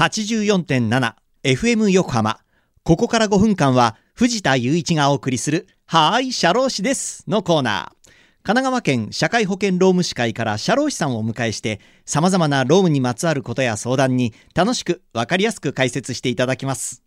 84.7FM 横浜。ここから5分間は藤田雄一がお送りするはーい、社労士ですのコーナー。神奈川県社会保険労務士会から社労士さんをお迎えして様々な労務にまつわることや相談に楽しくわかりやすく解説していただきます。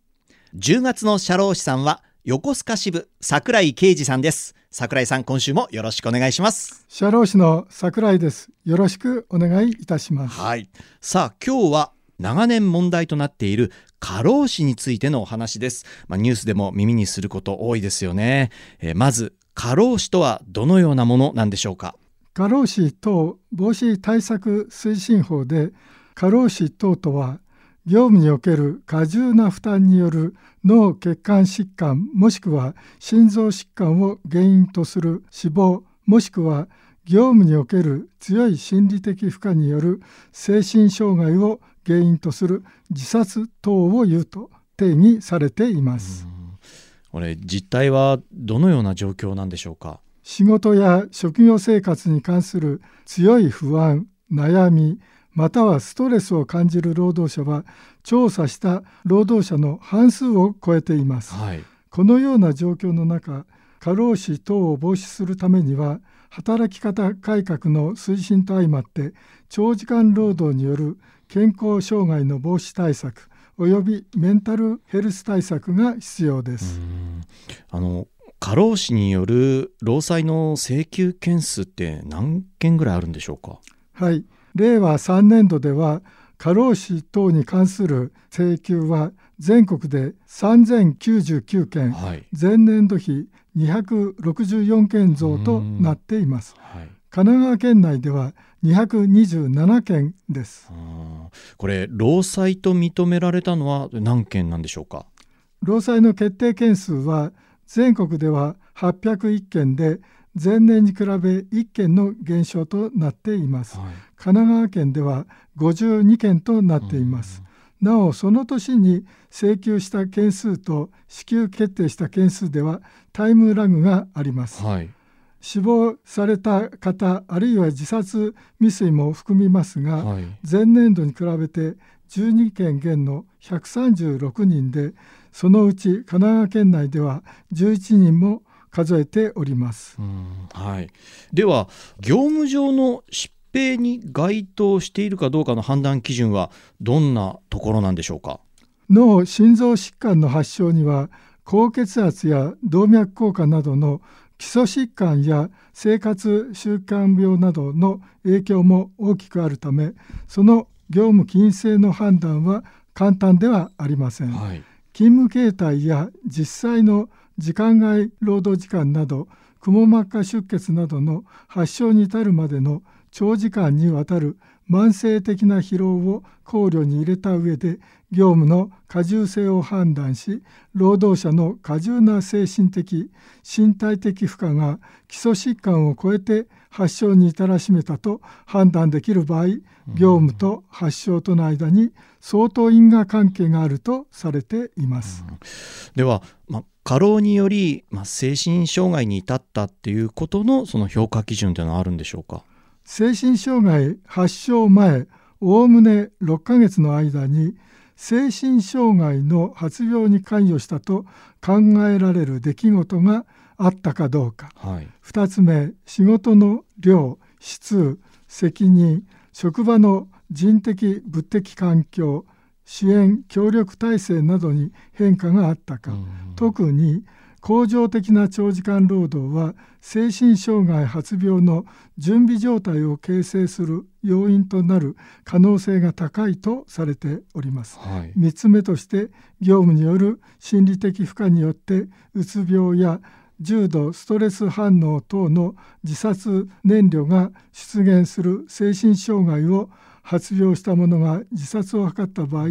10月の社労士さんは横須賀支部桜井啓二さんです。桜井さん今週もよろしくお願いします社労士の桜井ですよろしくお願いいたしますはいさあ今日は長年問題となっている過労死についてのお話です、まあ、ニュースでも耳にすること多いですよね、えー、まず過労死とはどのようなものなんでしょうか？過労死等防止対策推進法で過労死等とは業務における過重な負担による脳血管疾患もしくは心臓疾患を原因とする死亡もしくは業務における強い心理的負荷による精神障害を原因とする自殺等を言うと定義されています。これ実態はどのような状況なんでしょうか？仕事や職業生活に関する強い不安悩みまたはストレスを感じる労働者は調査した労働者の半数を超えています、はい、このような状況の中過労死等を防止するためには働き方改革の推進と相まって長時間労働による健康障害の防止対策およびメンタルヘルス対策が必要です。あの過労死による労災の請求件数って何件ぐらいあるんでしょうか？はい。令和3年度では過労死等に関する請求は全国で3099件、はい、前年度比264件増となっています、はい、神奈川県内では227件です。これ労災と認められたのは何件なんでしょうか？労災の決定件数は全国では801件で前年に比べ1件の減少となっています、はい、神奈川県では52件となっています、なおその年に請求した件数と支給決定した件数ではタイムラグがあります、はい、死亡された方あるいは自殺未遂も含みますが、はい、前年度に比べて12件減の136人でそのうち神奈川県内では11人も数えております。はい、では業務上の疾病に該当しているかどうかの判断基準はどんなところなんでしょうか？脳心臓疾患の発症には高血圧や動脈硬化などの基礎疾患や生活習慣病などの影響も大きくあるためその業務禁制の判断は簡単ではありません、はい、勤務形態や実際の時間外労働時間などくも膜下出血などの発症に至るまでの長時間にわたる慢性的な疲労を考慮に入れた上で業務の過重性を判断し労働者の過重な精神的身体的負荷が基礎疾患を超えて発症に至らしめたと判断できる場合業務と発症との間に相当因果関係があるとされています。では、ま過労により、まあ、精神障害に至ったっていうことのその評価基準というのはあるんでしょうか？精神障害発症前おおむね6ヶ月の間に精神障害の発病に関与したと考えられる出来事があったかどうか、はい、2つ目仕事の量質責任職場の人的物的環境支援協力体制などに変化があったか、特に恒常的な長時間労働は精神障害発病の準備状態を形成する要因となる可能性が高いとされております、はい、3つ目として業務による心理的負荷によってうつ病や重度ストレス反応等の自殺燃料が出現する精神障害を発病した者が自殺を図った場合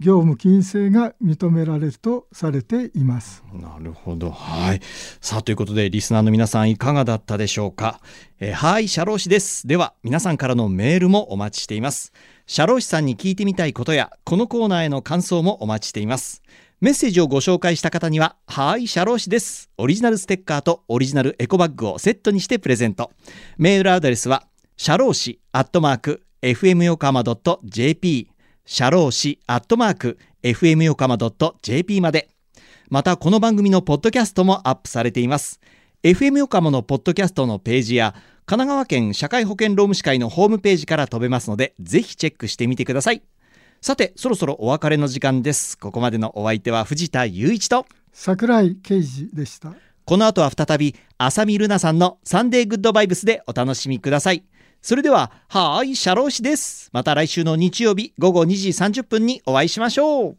業務禁制が認められるとされています。なるほど。はい。さあということでリスナーの皆さんいかがだったでしょうか、えー、はい社労士です。では皆さんからのメールもお待ちしています。社労士さんに聞いてみたいことやこのコーナーへの感想もお待ちしています。メッセージをご紹介した方には、はい、社労士です。オリジナルステッカーとオリジナルエコバッグをセットにしてプレゼント。メールアドレスは、社労士アットマーク fm 横浜 .jp 社労士アットマーク FM 横浜 .jp まで。またこの番組のポッドキャストもアップされています。FM 横浜のポッドキャストのページや神奈川県社会保険労務士会のホームページから飛べますのでぜひチェックしてみてください。さてそろそろお別れの時間です。ここまでのお相手は藤田雄一と桜井啓二でした。この後は再び浅見ルナさんのサンデーグッドバイブスでお楽しみくださいそれでははーいシャロー氏です。また来週の日曜日午後2時30分にお会いしましょう。